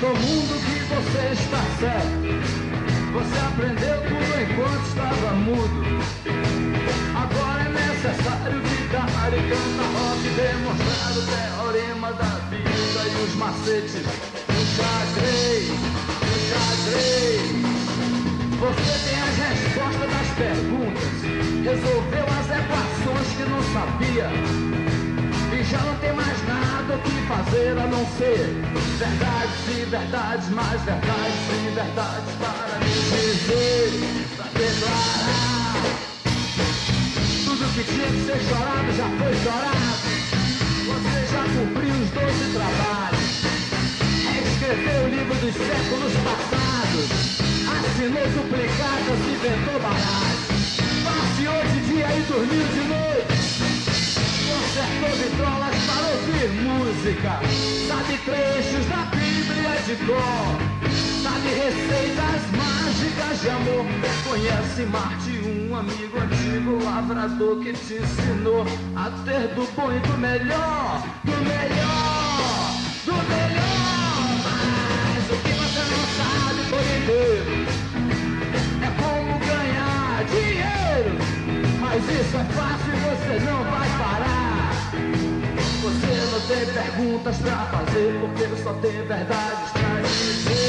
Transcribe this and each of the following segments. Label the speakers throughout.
Speaker 1: todo mundo que você está certo. Você aprendeu tudo enquanto estava mudo. Agora é necessário ficar e cantar rock, demonstrar o teorema da vida e os macetes do xadrez, do xadrez. Você tem as respostas das perguntas, resolveu as equações que não sabia já não tem mais nada que fazer a não ser verdades e verdades, mais verdades e verdades para me dizer, para declarar. Tudo que tinha que ser chorado já foi chorado. Você já cumpriu os doze trabalhos. Escreveu o livro dos séculos passados. Assinou duplicadas e inventou baralhos. Passeou de dia e dormiu de noite concertou vitrolas para ouvir música. Sabe trechos da Bíblia de cor. Sabe receitas mágicas de amor. Conhece Marte, um amigo antigo lavrador que te ensinou a ter do bom e do melhor. Do melhor, do melhor. Mas o que você não sabe por inteiro é como ganhar dinheiro. Mas isso é fácil e você não vai parar. Você não tem perguntas pra fazer, porque só tem verdades pra dizer.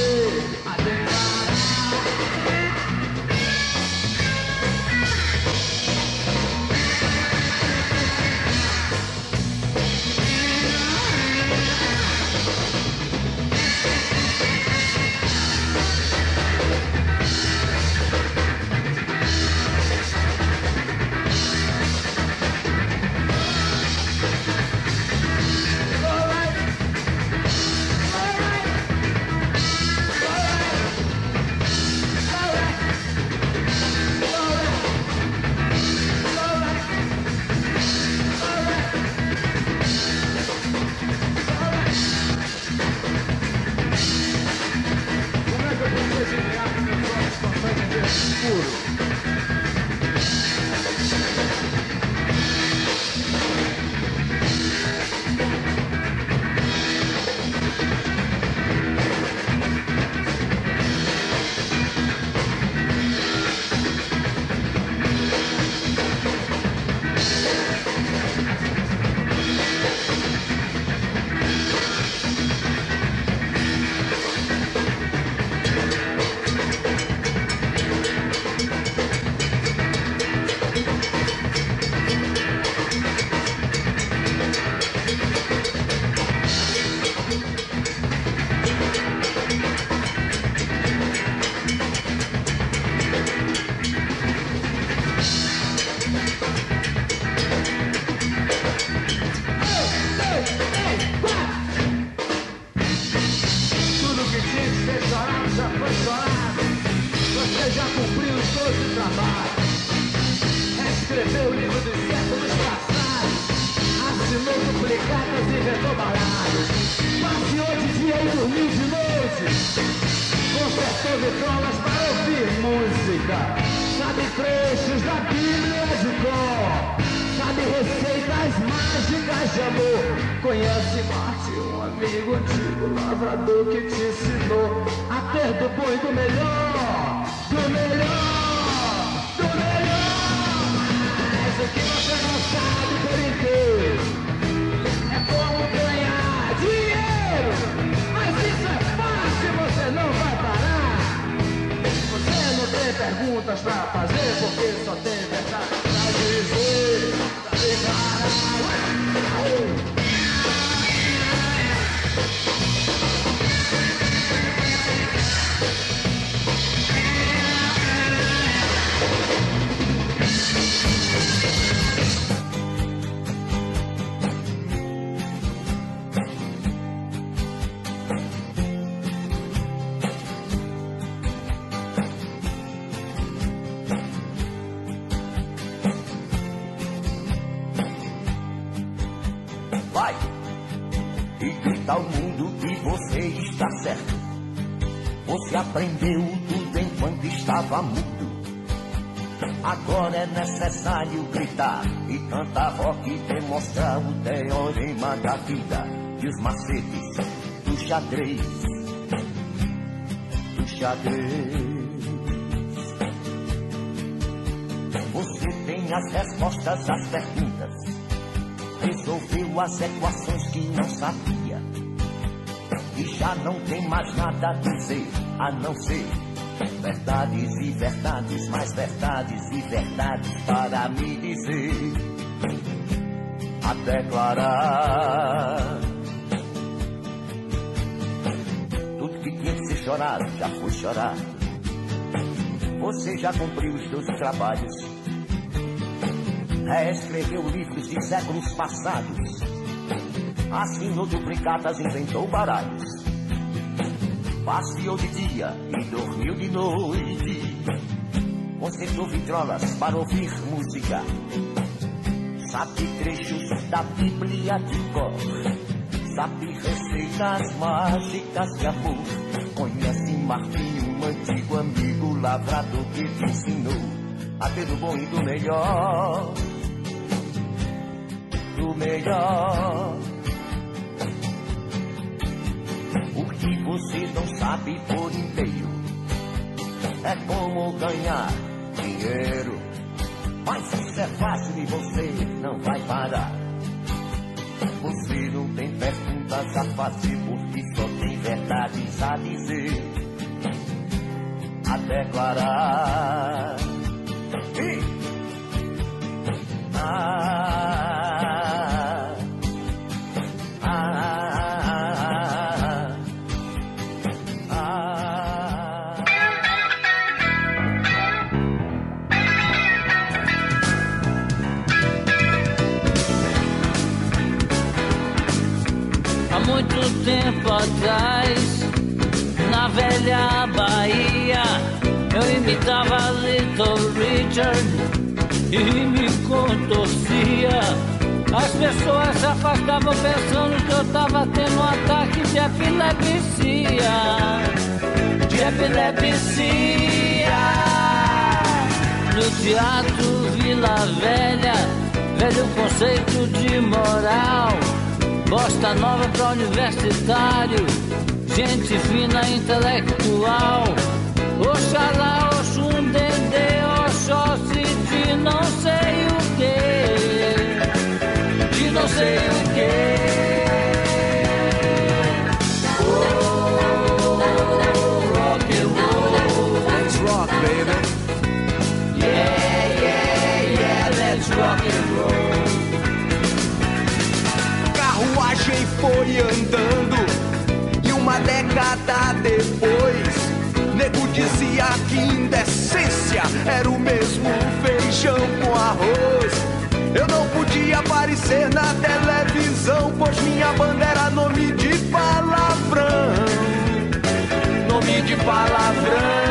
Speaker 2: Macetes do xadrez. xadrez. Você tem as respostas às perguntas, resolveu as equações que não sabia. E já não tem mais nada a dizer, a não ser verdades e verdades, mais verdades e verdades para me dizer, a declarar. Chorado já foi chorado. Você já cumpriu os seus trabalhos, reescreveu livros de séculos passados, assinou duplicatas, inventou baralhos passeou de dia e dormiu de noite. Consertou vitrolas para ouvir música. Sabe trechos da Bíblia de cor. Sabe receitas mágicas de amor. Conhece Martinho, um antigo amigo lavrador que te ensinou a ter do bom e do melhor. Do melhor. que você não sabe por inteiro. É como ganhar dinheiro. Mas isso é fácil e você não vai parar. Você não tem perguntas a fazer porque só tem verdades a dizer, a declarar. Ah,
Speaker 3: atrás, na velha Bahia, eu imitava Little Richard e me contorcia. As pessoas se afastavam pensando que eu tava tendo um ataque de epilepsia. De epilepsia. No teatro Vila Velha, velho conceito de moral Bosta nova pra universitário, gente fina intelectual. Oxalá,
Speaker 4: depois, nego dizia que indecência era o mesmo feijão com arroz. Eu não podia aparecer na televisão, pois minha banda era nome de palavrão. Nome de palavrão.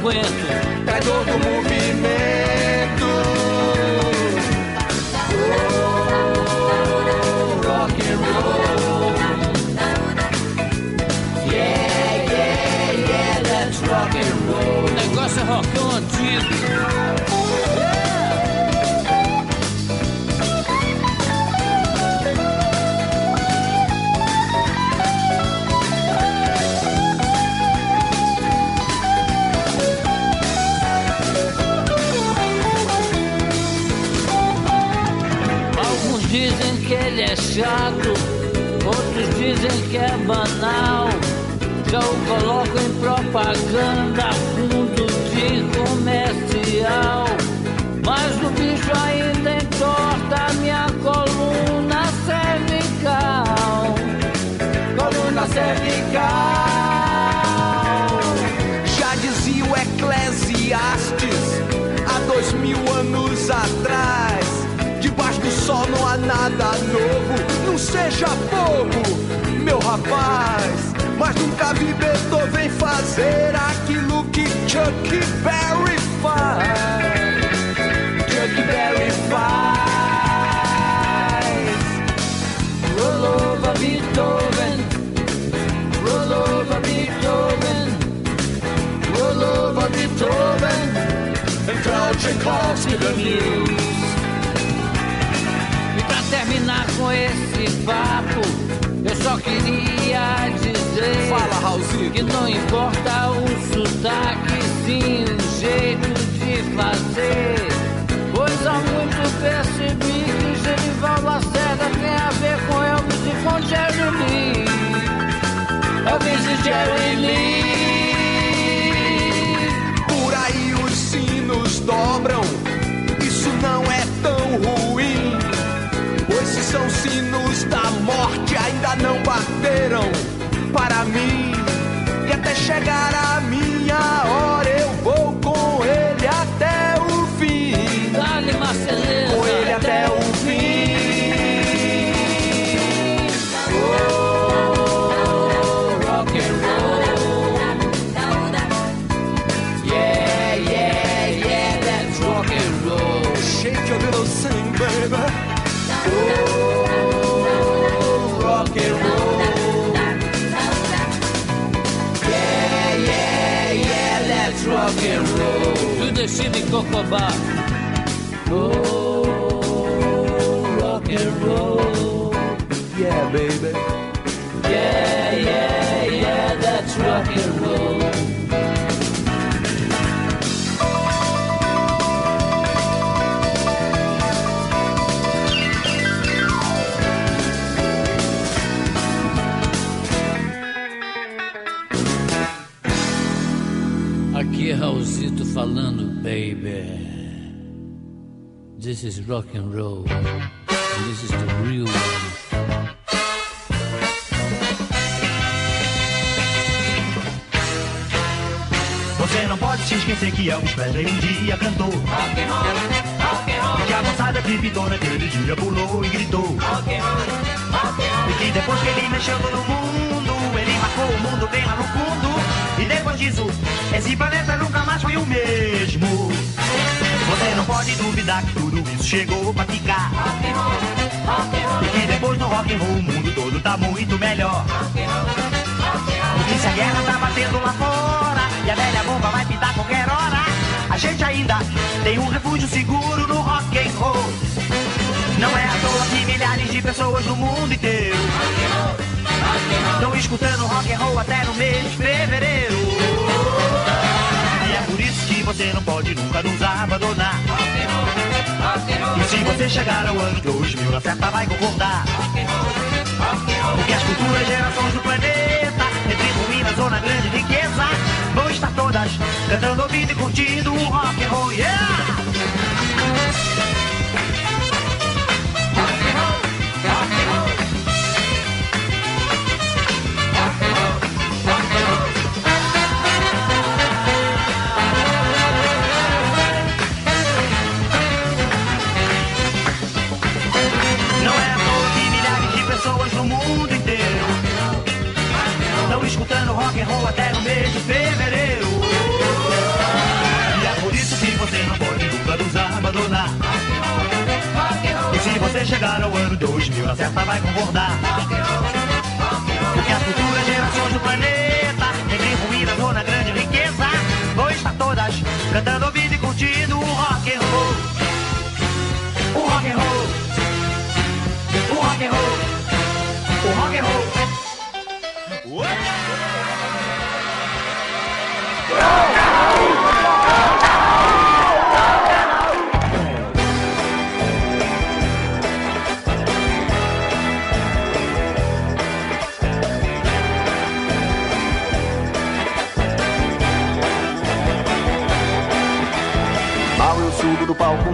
Speaker 3: Aguento.
Speaker 4: Traidor do movimento. Oh, rock and roll. Yeah, yeah, yeah, let's rock and roll.
Speaker 3: O negócio é rockão antigo. Ele é chato, outros dizem que é banal. Já o coloco em propaganda, fundo de comercial. Mas o bicho ainda entorta minha coluna cervical. Coluna cervical.
Speaker 4: Já dizia o Eclesiastes há dois mil anos atrás ainda novo, não seja bobo, meu rapaz. Mas nunca vi Beethoven fazer aquilo que Chuck Berry faz. Chuck Berry faz. Roll over Beethoven. Roll over Beethoven. Roll
Speaker 3: over Beethoven. And tell Tchaikovsky the news terminar com esse papo, eu só queria dizer
Speaker 4: Fala, Raulzito.
Speaker 3: que não importa o sotaque, sim o jeito de fazer. Pois há muito percebi que Genival Lacerda tem a ver com Elvis e com Jerry Lee. Elvis e Jerry Lee.
Speaker 4: Por aí os sinos dobram, bateram para mim. E até chegar a
Speaker 3: roll. Do the Chile Cocobá. Oh, rock and roll.
Speaker 4: Yeah, baby.
Speaker 3: Yeah, yeah, yeah, that's rock and roll. Falando, baby. This is rock and roll. And this is the real one.
Speaker 5: Você não pode se esquecer que Elvis Presley um dia cantou
Speaker 3: Rock and roll, rock and roll.
Speaker 5: Que a moçada bebidona naquele dia pulou e gritou
Speaker 3: Rock and roll, rock and roll.
Speaker 5: E que depois que ele mexeu no mundo Ele marcou o mundo bem lá no fundo E depois disso, esse planeta nunca mais foi o mesmo. Você não pode duvidar que tudo isso chegou pra ficar.
Speaker 3: Rock and roll, rock and roll.
Speaker 5: E que depois no rock and roll o mundo todo tá muito melhor. Porque se a guerra tá batendo lá fora E a velha bomba vai pintar qualquer hora. A gente ainda tem um refúgio seguro no rock and roll. Não é à toa que milhares de pessoas no mundo inteiro Estão escutando rock and roll até no mês de fevereiro. E é por isso que você não pode nunca nos abandonar. E se você chegar ao ano 2000 na certa vai concordar. Porque as futuras gerações do planeta, entre ruínas ou na grande riqueza, vão estar todas cantando, ouvindo e curtindo o rock and roll, yeah! And roll até no mês de fevereiro. E é por isso que você não pode nunca nos abandonar. E se você chegar ao ano 2000, na certa vai concordar. Porque as futuras gerações do planeta, entre ruínas ou na grande riqueza, vão estar todas cantando,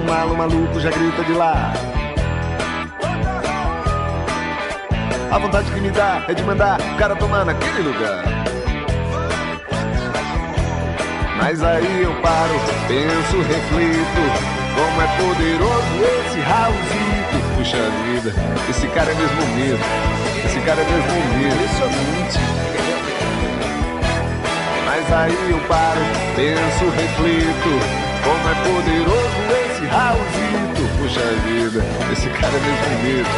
Speaker 6: um malo maluco já grita de lá. A vontade que me dá é de mandar o cara tomar naquele lugar. Mas aí eu paro, penso, reflito. Como é poderoso esse Raulzito. Puxa vida, esse cara é mesmo medo. Esse cara é mesmo medo. Impressionante. Mas aí eu paro, penso, reflito. Como é poderoso Raulzito. Puxa vida, esse cara é mesmo medo.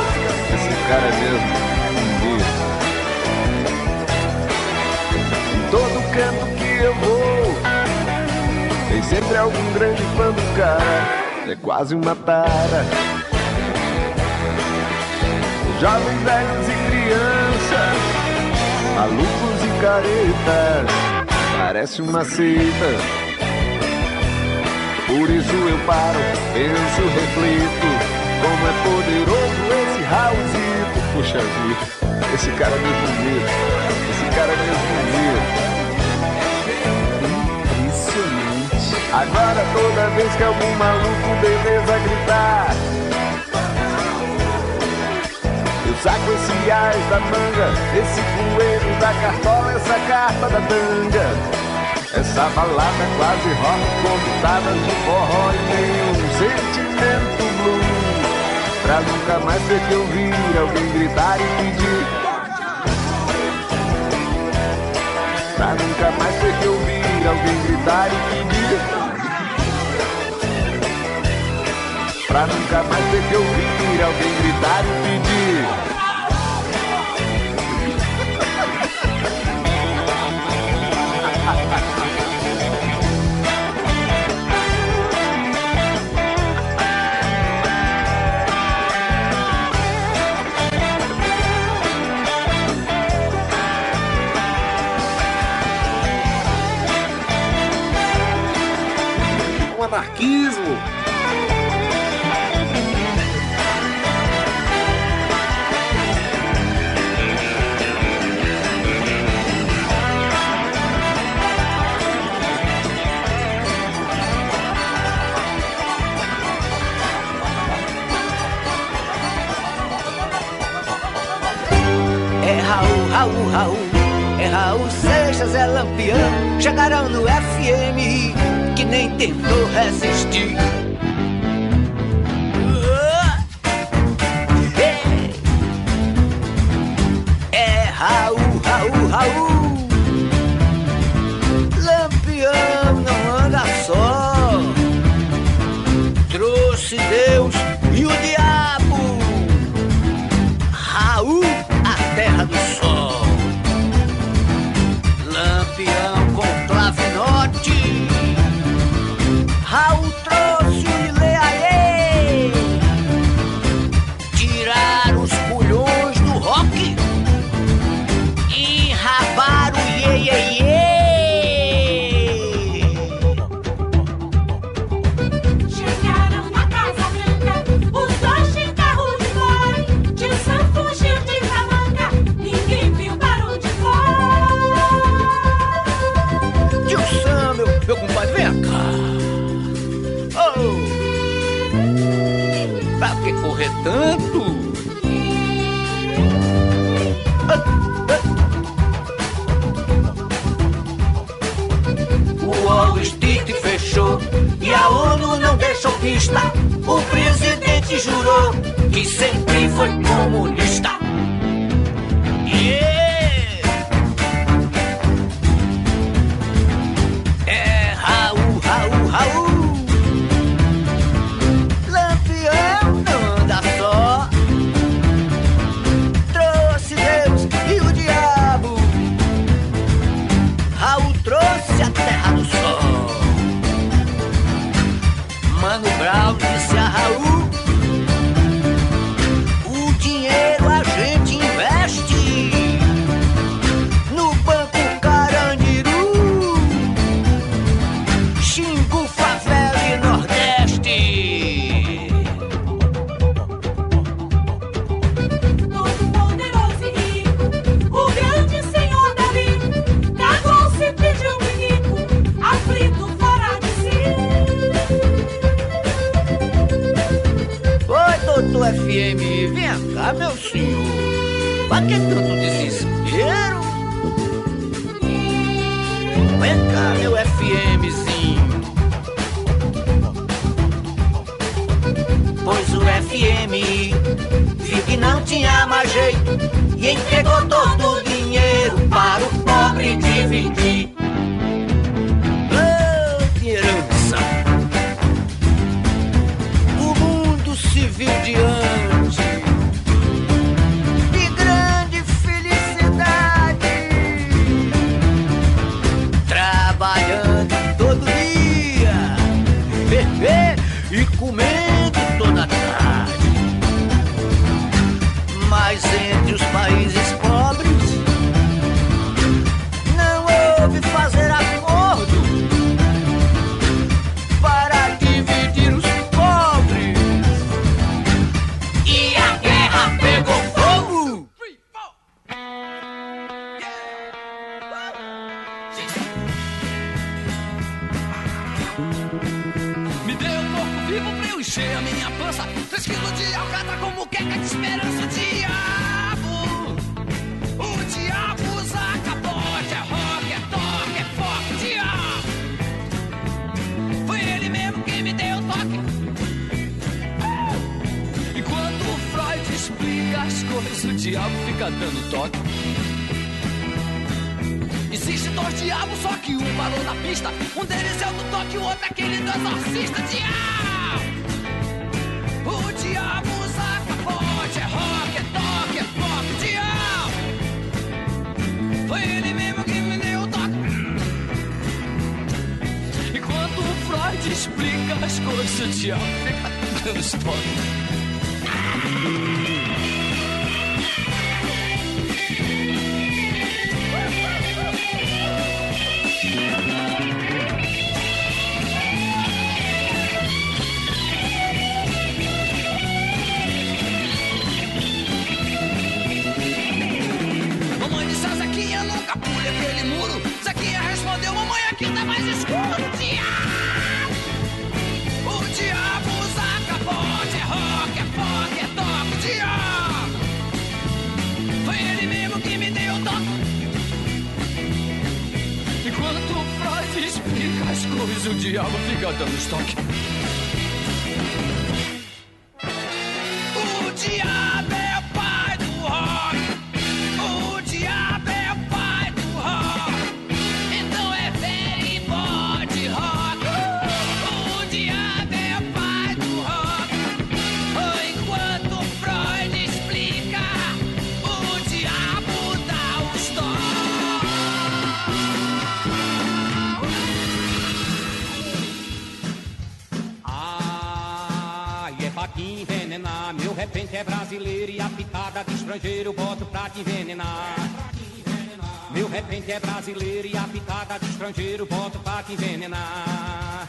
Speaker 6: Esse cara é mesmo medo. Em todo canto que eu vou, tem sempre algum grande fã do cara. É quase uma tara. Jovens, velhos e crianças, malucos e caretas, parece uma seita. Por isso eu paro, penso, reflito, como é poderoso esse Raulzito. Puxa vida, esse cara é mesmo bonito, esse cara é mesmo bonito.
Speaker 7: Impressionante.
Speaker 6: Agora toda vez que algum maluco beleza gritar Eu saco esse ás da manga Esse coelho da cartola Essa carta da tanga essa balada quase rock com pitadas de forró e nenhum sentimento blue Pra nunca mais ter que ouvir alguém gritar e pedir. Pra nunca mais ter que ouvir alguém gritar e pedir. Pra nunca mais ter que ouvir alguém gritar e pedir
Speaker 7: anarquismo.
Speaker 8: É Raul, Raul, Raul. É Raul Seixas, é Lampião. Chegaram no FM que nem tentou resistir. É, é Raul, Raul, Raul. Lampião não anda só. Trouxe Deus FM viu que não tinha mais jeito e entregou todo o dinheiro para o pobre dividir.
Speaker 3: Respondeu, mamãe, aqui tá mais escuro. Diabo! O diabo usa capote, é rock, é pop, é toque. Diabo! Foi ele mesmo que me deu o toque. Enquanto o Freud explica as coisas, o diabo fica dando estoque.
Speaker 9: Estrangeiro boto pra te envenenar. Meu repente é brasileiro e a pitada de estrangeiro boto pra te envenenar.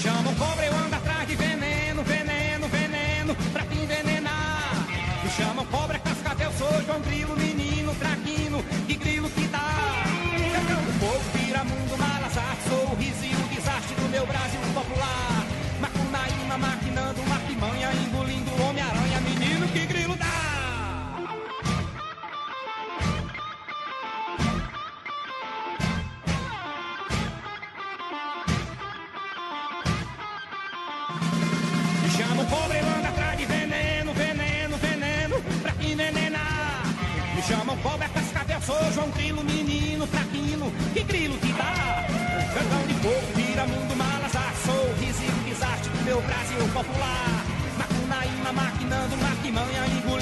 Speaker 9: Chama o cobra, eu ando atrás de veneno, veneno, veneno, pra te envenenar. Me chama o cobra, cascavel, sou João Grilo, menino, traquino, que grilo que dá. Pegando fogo, vira mundo, malazar, sou o riso e o desastre do meu Brasil sou João Grilo, menino, traquino, que grilo que dá? Cantão de fogo, vira mundo, malazar, sou o riso o desastre do meu Brasil popular. Macunaíma, maquinando, maquimanha, engolindo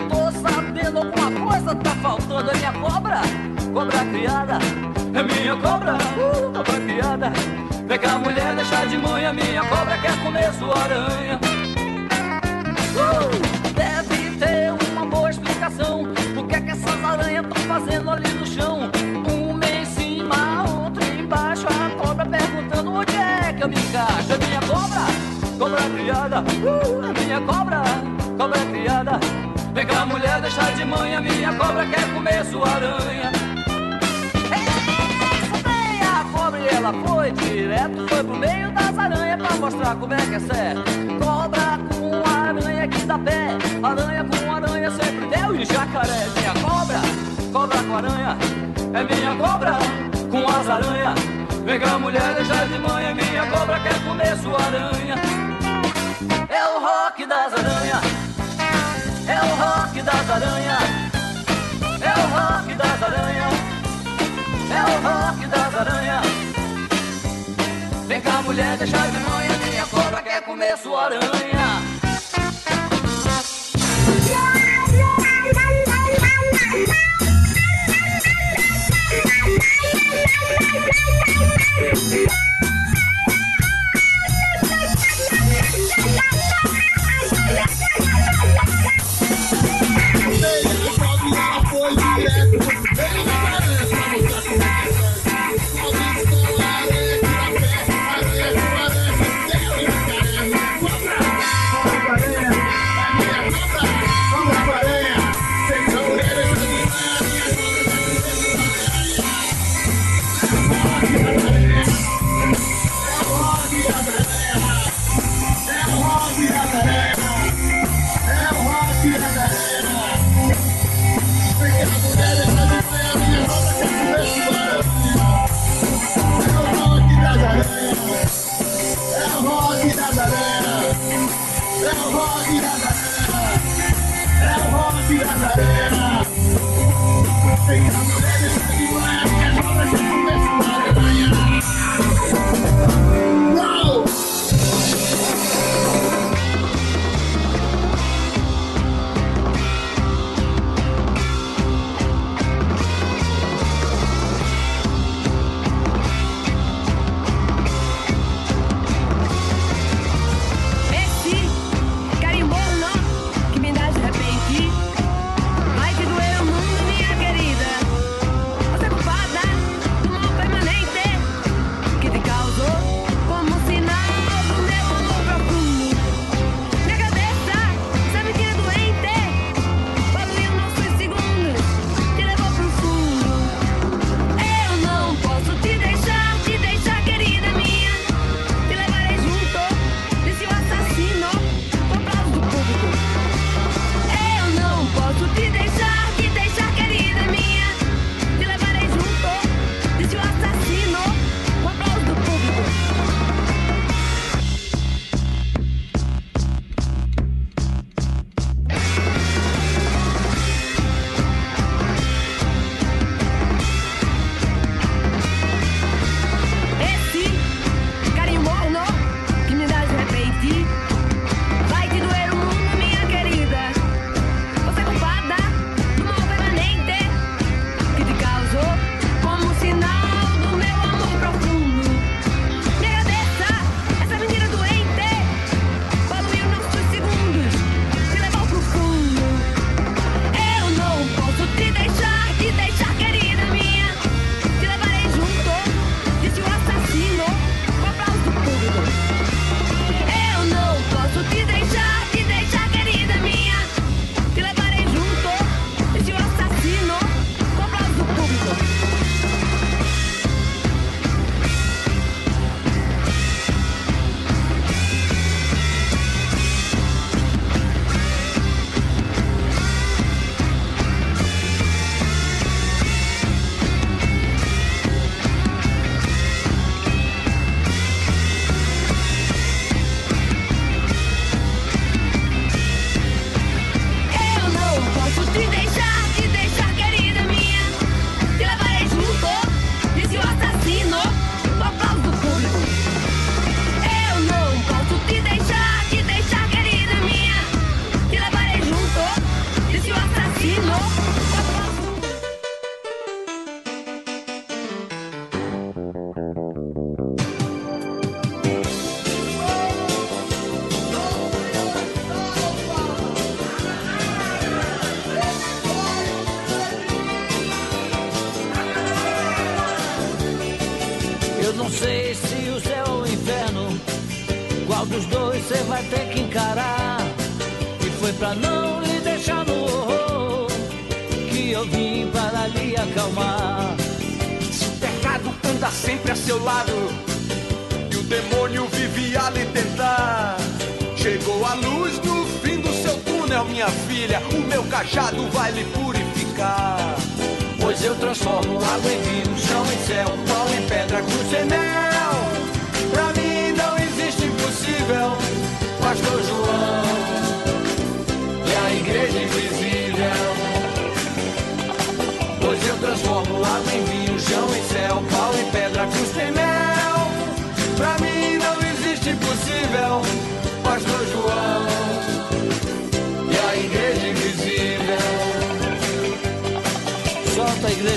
Speaker 3: Eu tô sabendo alguma coisa tá faltando. É minha cobra, cobra criada. É minha cobra, uh, cobra criada. Vem cá, mulher, deixa de manhã, minha cobra quer comer sua aranha. Uh, deve ter uma boa explicação. O que é que essas aranhas estão fazendo ali no chão? Uma em cima, outra embaixo. A cobra perguntando onde é que eu me encaixo. É minha cobra, cobra criada. Uh, é minha cobra, cobra criada. Vem cá, mulher, deixa de manhã. Minha cobra quer comer sua aranha. É a cobra e ela foi direto, foi pro meio das aranhas pra mostrar como é que é certo. Cobra com aranha que dá pé, aranha com aranha sempre deu e jacaré. Minha cobra, cobra com aranha, é minha cobra com as aranhas. Vem cá, mulher, deixa de manhã, minha cobra quer comer sua aranha. É o rock das aranhas, é o rock das aranhas, é o rock das aranhas. É o rock das aranhas. Vem cá, mulher, deixa de manhã. Minha cobra quer comer sua aranha.
Speaker 10: Esse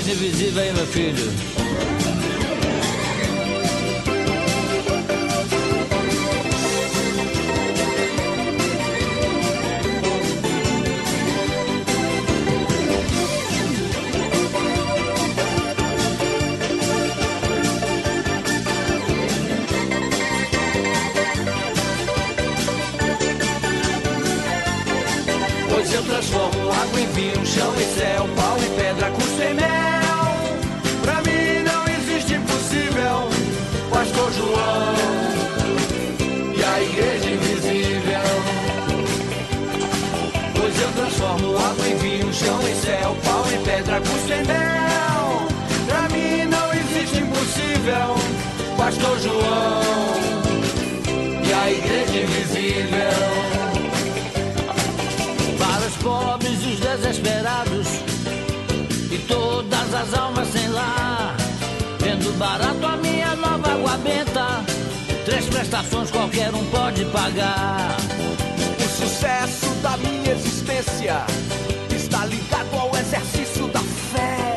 Speaker 3: Igreja invisível aí, meu filho. Pois eu transformo água em vinho, chão em céu, pau em pedra, custo em mel.
Speaker 4: João
Speaker 3: e a igreja invisível. Pois eu transformo água em vinho, chão em céu, pau em pedra, custo em mel.
Speaker 4: Pra mim não existe impossível, Pastor João
Speaker 3: e a igreja invisível. Para os pobres e os desesperados e todas as almas sem lar, barato a minha nova água benta. Três prestações qualquer um pode pagar.
Speaker 4: O sucesso da minha existência está ligado ao exercício da fé.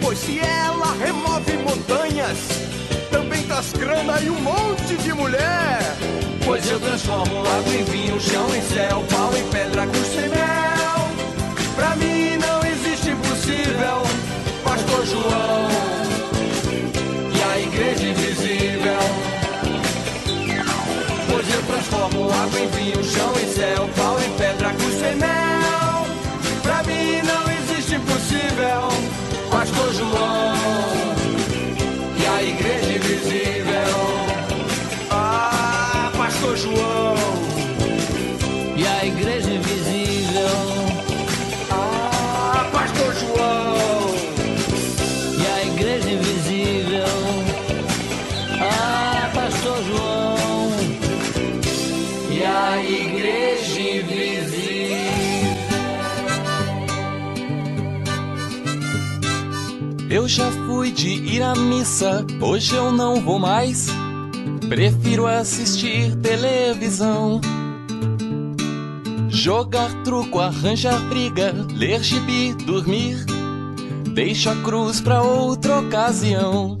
Speaker 4: Pois se ela remove montanhas, também traz grana e um monte de mulher.
Speaker 3: Pois eu transformo água em vinho, chão em céu, pau em pedra, cruz sem mel.
Speaker 4: Pra mim não existe impossível, Pastor João
Speaker 3: água em vinho, chão em céu, pau em pedra,
Speaker 11: Eu já fui de ir à missa, hoje eu não vou mais. Prefiro assistir televisão. Jogar truco, arranjar briga, ler gibi, dormir. Deixo a cruz pra outra ocasião.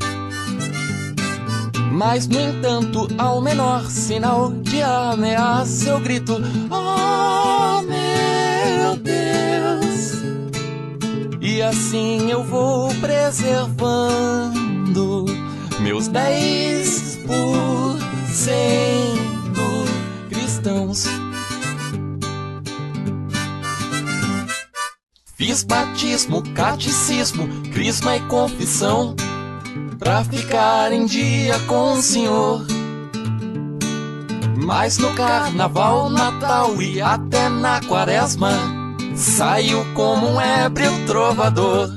Speaker 11: Mas, no entanto, ao menor sinal de ameaça, eu grito: Oh, meu Deus! E assim eu vou preservando meus dez por cento cristãos. Fiz batismo, catecismo, crisma e confissão pra ficar em dia com o Senhor. Mas no carnaval, Natal e até na quaresma, saio como um ébrio trovador.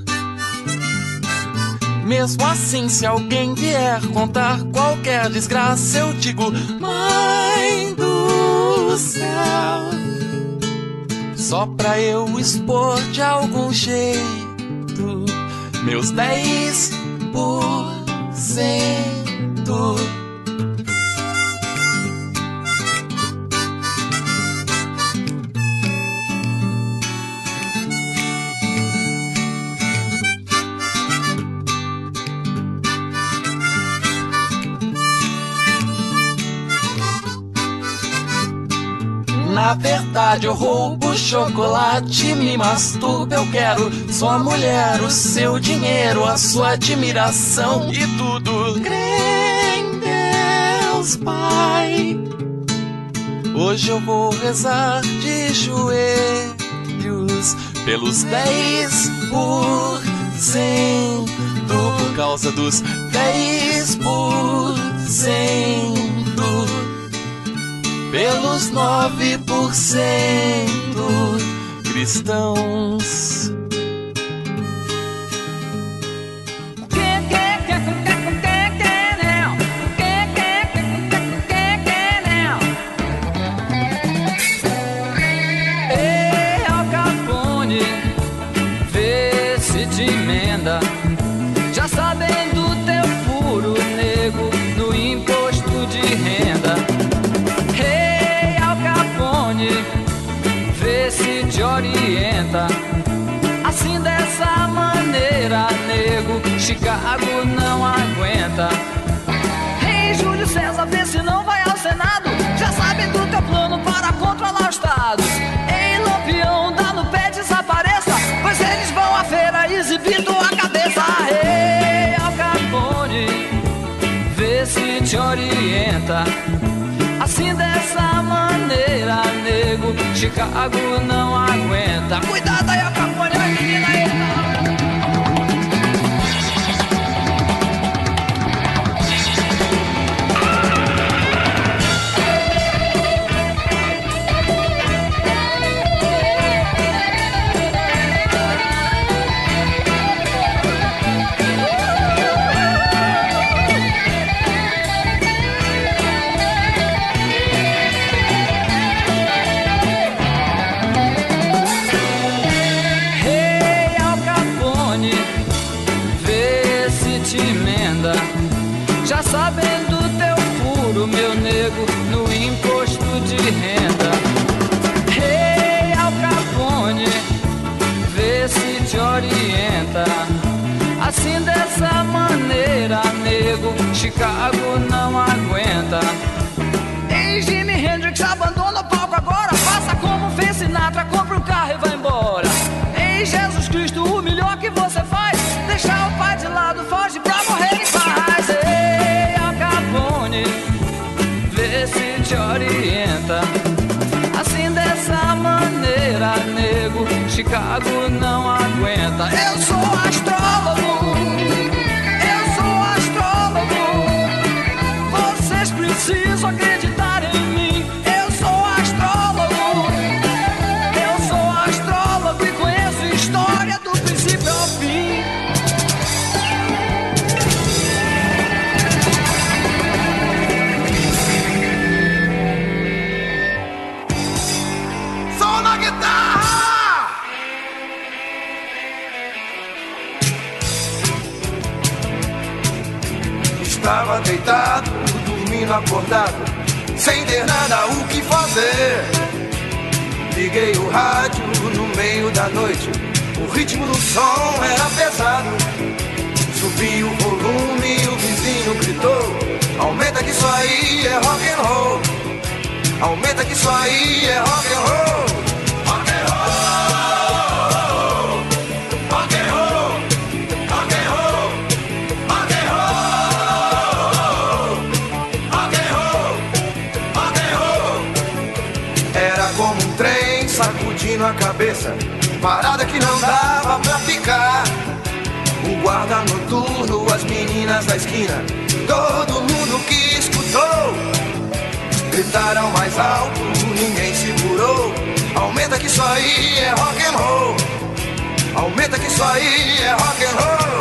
Speaker 11: Mesmo assim, se alguém vier contar qualquer desgraça, eu digo: Mãe do céu, só pra eu expor de algum jeito meus dez por cento. Na verdade eu roubo chocolate, me masturbo, eu quero sua mulher, o seu dinheiro, a sua admiração e tudo. Crê em Deus, Pai, Hoje eu vou rezar de joelhos pelos 10 por cento por causa dos 10 por cento pelos 9 por cento cristãos.
Speaker 3: Chicago não aguenta. Ei, Júlio César, vê se não vai ao Senado. Já sabem do teu plano para controlar os estados. Ei, Lampião, dá no pé, desapareça. Pois eles vão à feira exibir tua cabeça. Ei, Al Capone, vê se te orienta. Assim dessa maneira, nego, Chicago não aguenta. Cuidado aí, Al
Speaker 12: Aumenta que isso aí é rock and roll. Rock and roll. Rock and roll. Rock and roll. Rock and roll. Era como um trem sacudindo a cabeça, parada que não dava pra ficar. O guarda noturno, as meninas da esquina, todo mundo que escutou gritaram mais alto, ninguém segurou. Aumenta que isso aí é rock and roll. Aumenta que isso aí é rock and roll.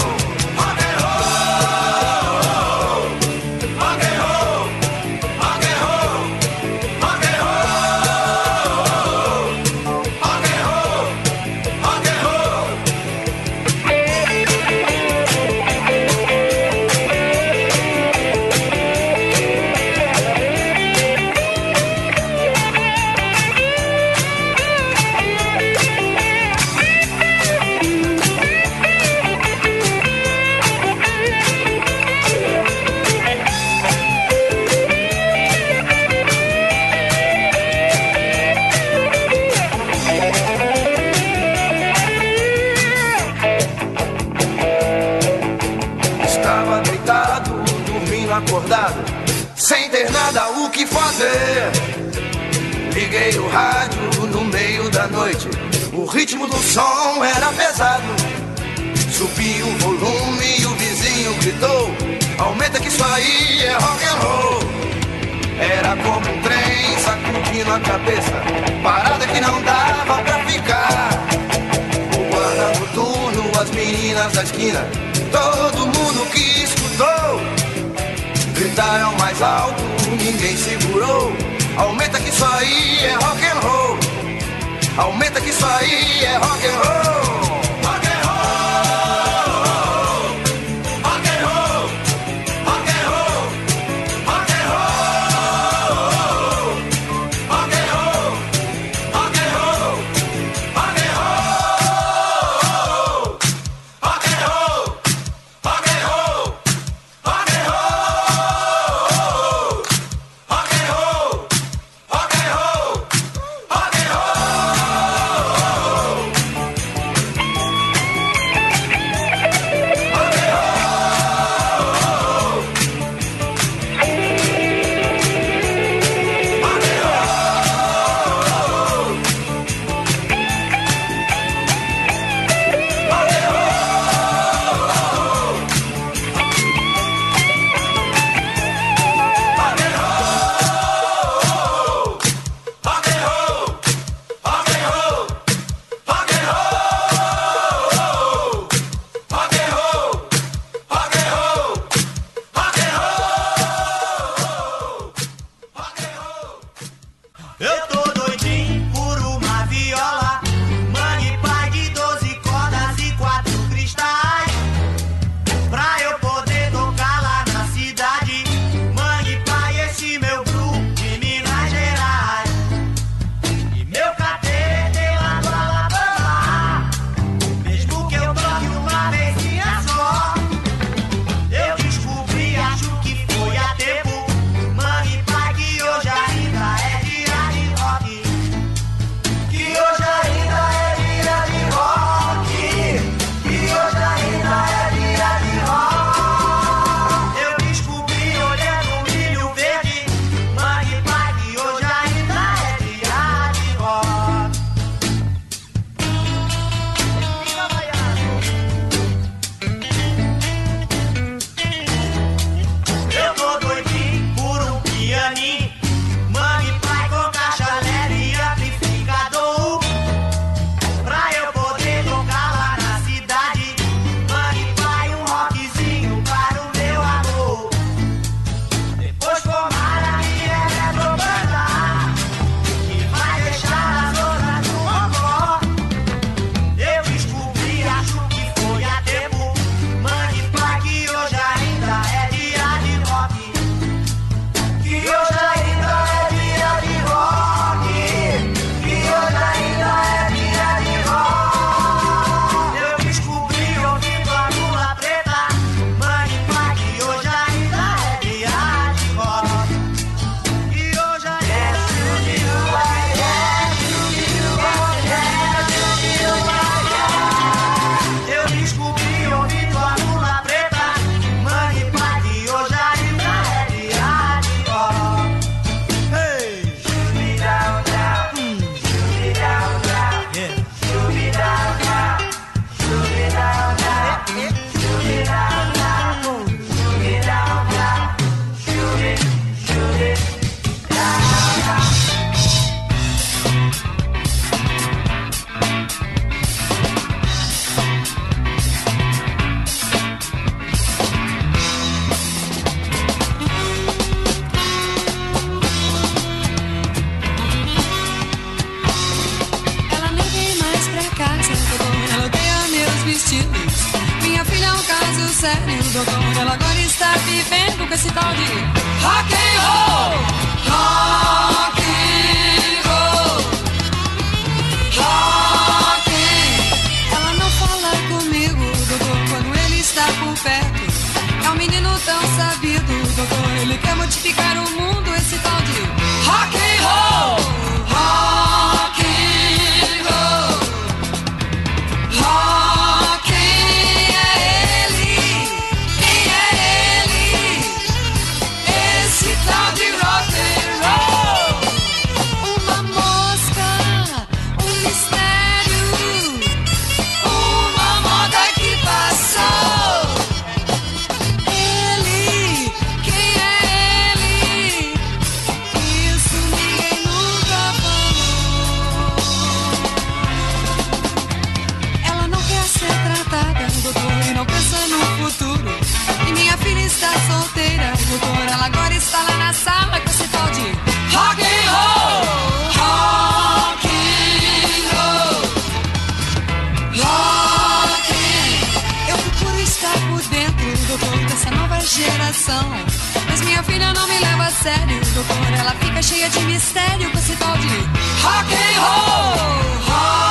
Speaker 12: o
Speaker 13: som era pesado. Subi o volume e o vizinho gritou: Aumenta que isso aí é rock and roll. Era como um trem sacudindo a cabeça, parada que não dava pra ficar. O guarda noturno, as meninas da esquina, todo mundo que escutou. Gritaram mais alto, ninguém segurou. Aumenta que isso aí é rock and roll. Aumenta que isso aí é rock and roll.
Speaker 14: sério, doutor. Ela agora está vivendo com esse tal de rock and roll. Rock and roll. Rock. Ela não fala comigo, doutor, quando ele está por perto. É um menino tão sabido, doutor. Ele quer modificar o mundo. Sério, doutor. Ela fica cheia de mistério com esse tal de rock and roll. Rock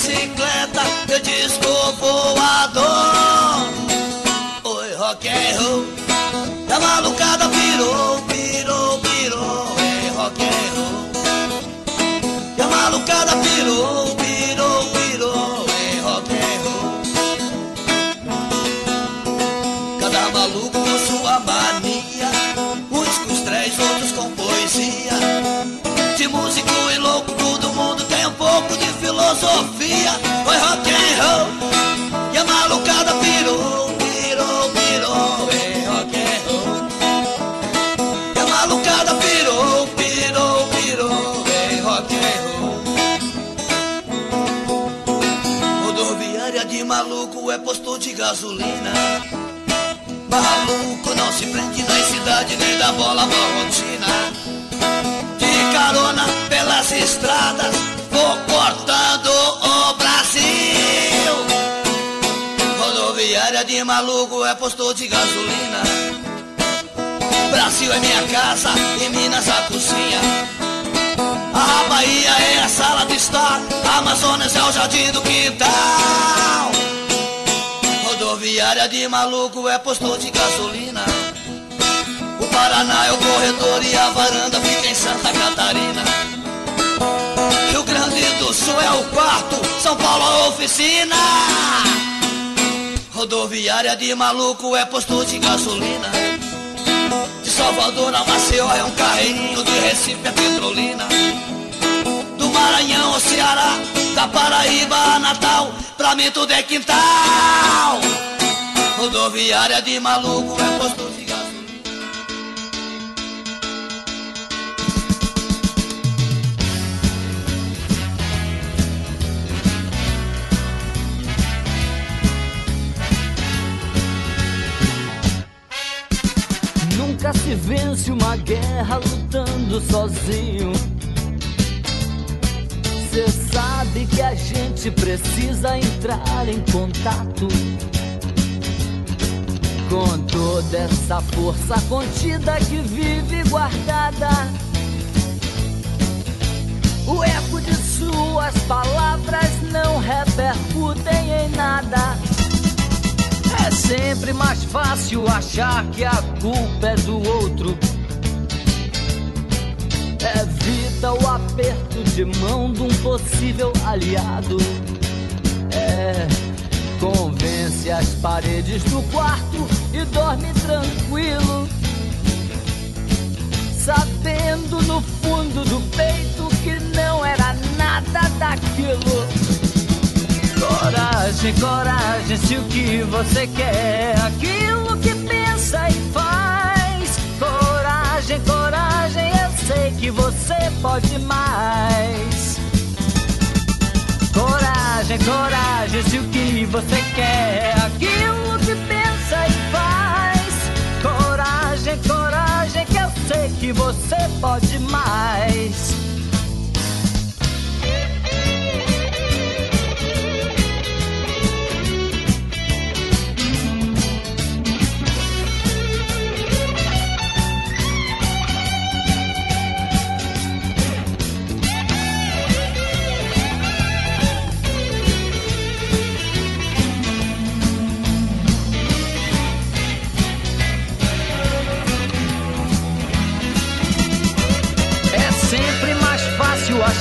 Speaker 15: bicicleta, de disco voador. Oi, rock and roll. E a malucada pirou, pouco de filosofia. Oi, rock and roll. E a malucada pirou, pirou, pirou em rock and roll. E a malucada pirou, pirou, pirou em rock and roll. Rodoviária de maluco é posto de gasolina. Maluco não se prende na cidade nem da bola marrotina. De carona pelas estradas, vou cortando o Brasil. Rodoviária de maluco é posto de gasolina. Brasil é minha casa e Minas a cozinha. A Bahia é a sala de estar, Amazonas é o jardim do quintal. Rodoviária de maluco é posto de gasolina. O Paraná é o corredor e a varanda fica em Santa Catarina. É o quarto, São Paulo a oficina. Rodoviária de maluco é posto de gasolina. De Salvador a Maceió é um carreirinho, de Recife é Petrolina. Do Maranhão ao Ceará, da Paraíba a Natal, pra mim tudo é quintal. Rodoviária de maluco é posto de
Speaker 3: vence uma guerra lutando sozinho. Cê sabe que a gente precisa entrar em contato com toda essa força contida que vive guardada. O eco de suas palavras não repercutem em nada. É sempre mais fácil achar que a culpa é do outro. Evita o aperto de mão de um possível aliado. É, convence as paredes do quarto e dorme tranquilo. Sabendo no fundo do peito que não era nada daquilo. Coragem, coragem, se o que você quer aquilo que pensa e faz. Coragem, coragem, eu sei que você pode mais. Coragem, coragem, se o que você quer aquilo que pensa e faz. Coragem, coragem, que eu sei que você pode mais.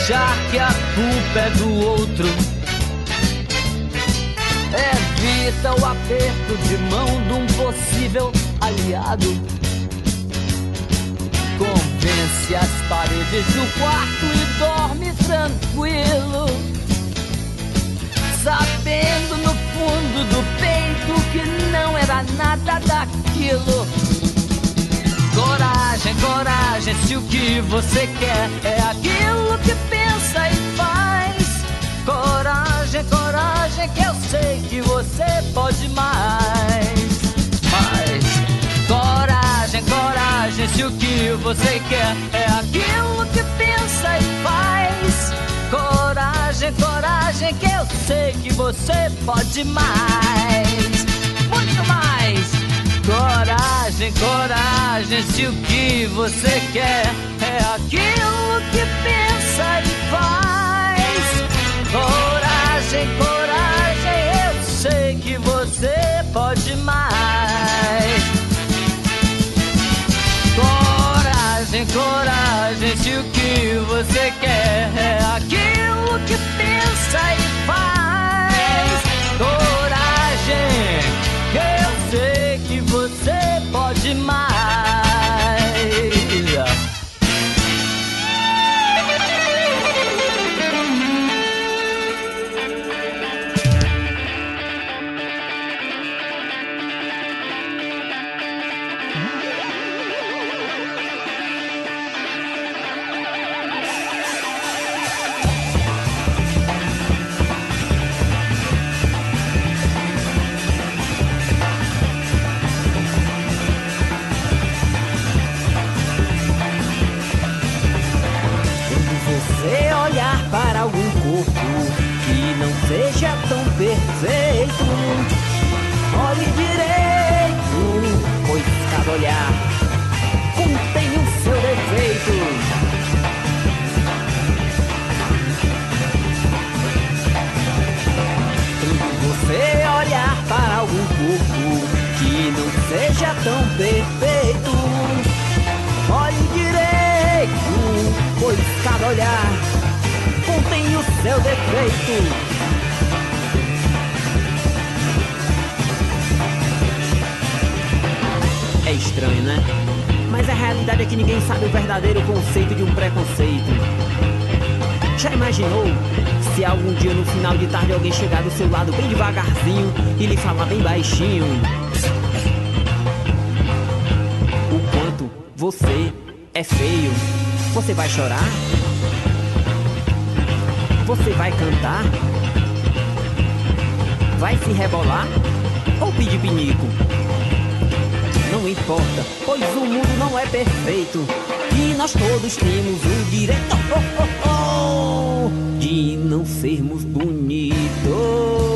Speaker 3: Achar que a culpa é do outro. Evita o aperto de mão de um possível aliado. Convence as paredes do quarto e dorme tranquilo. Sabendo no fundo do peito que não era nada daquilo. Coragem, coragem, se o que você quer é aquilo que pensa e faz. Coragem, coragem, que eu sei que você pode mais. Mas, coragem, coragem, se o que você quer é aquilo que pensa e faz. Coragem, coragem, que eu sei que você pode mais. Muito mais. Coragem, coragem, se o que você quer é aquilo que pensa e faz. Coragem, coragem, eu sei que você pode mais. Coragem, coragem, se o que você quer é aquilo que pensa e faz. Coragem, eu sei que você pode mais.
Speaker 8: Perfeito, olhe direito, pois cada olhar contém o seu defeito. Quando você olhar para algum corpo que não seja tão perfeito, olhe direito, pois cada olhar contém o seu defeito. Estranho, né? Mas a realidade é que ninguém sabe o verdadeiro conceito de um preconceito. Já imaginou se algum dia no final de tarde alguém chegar do seu lado bem devagarzinho e lhe falar bem baixinho? O quanto você é feio. Você vai chorar? Você vai cantar? Vai se rebolar? Ou pedir pinico? não importa, pois o mundo não é perfeito e nós todos temos o direito oh, oh, oh, de não sermos bonitos.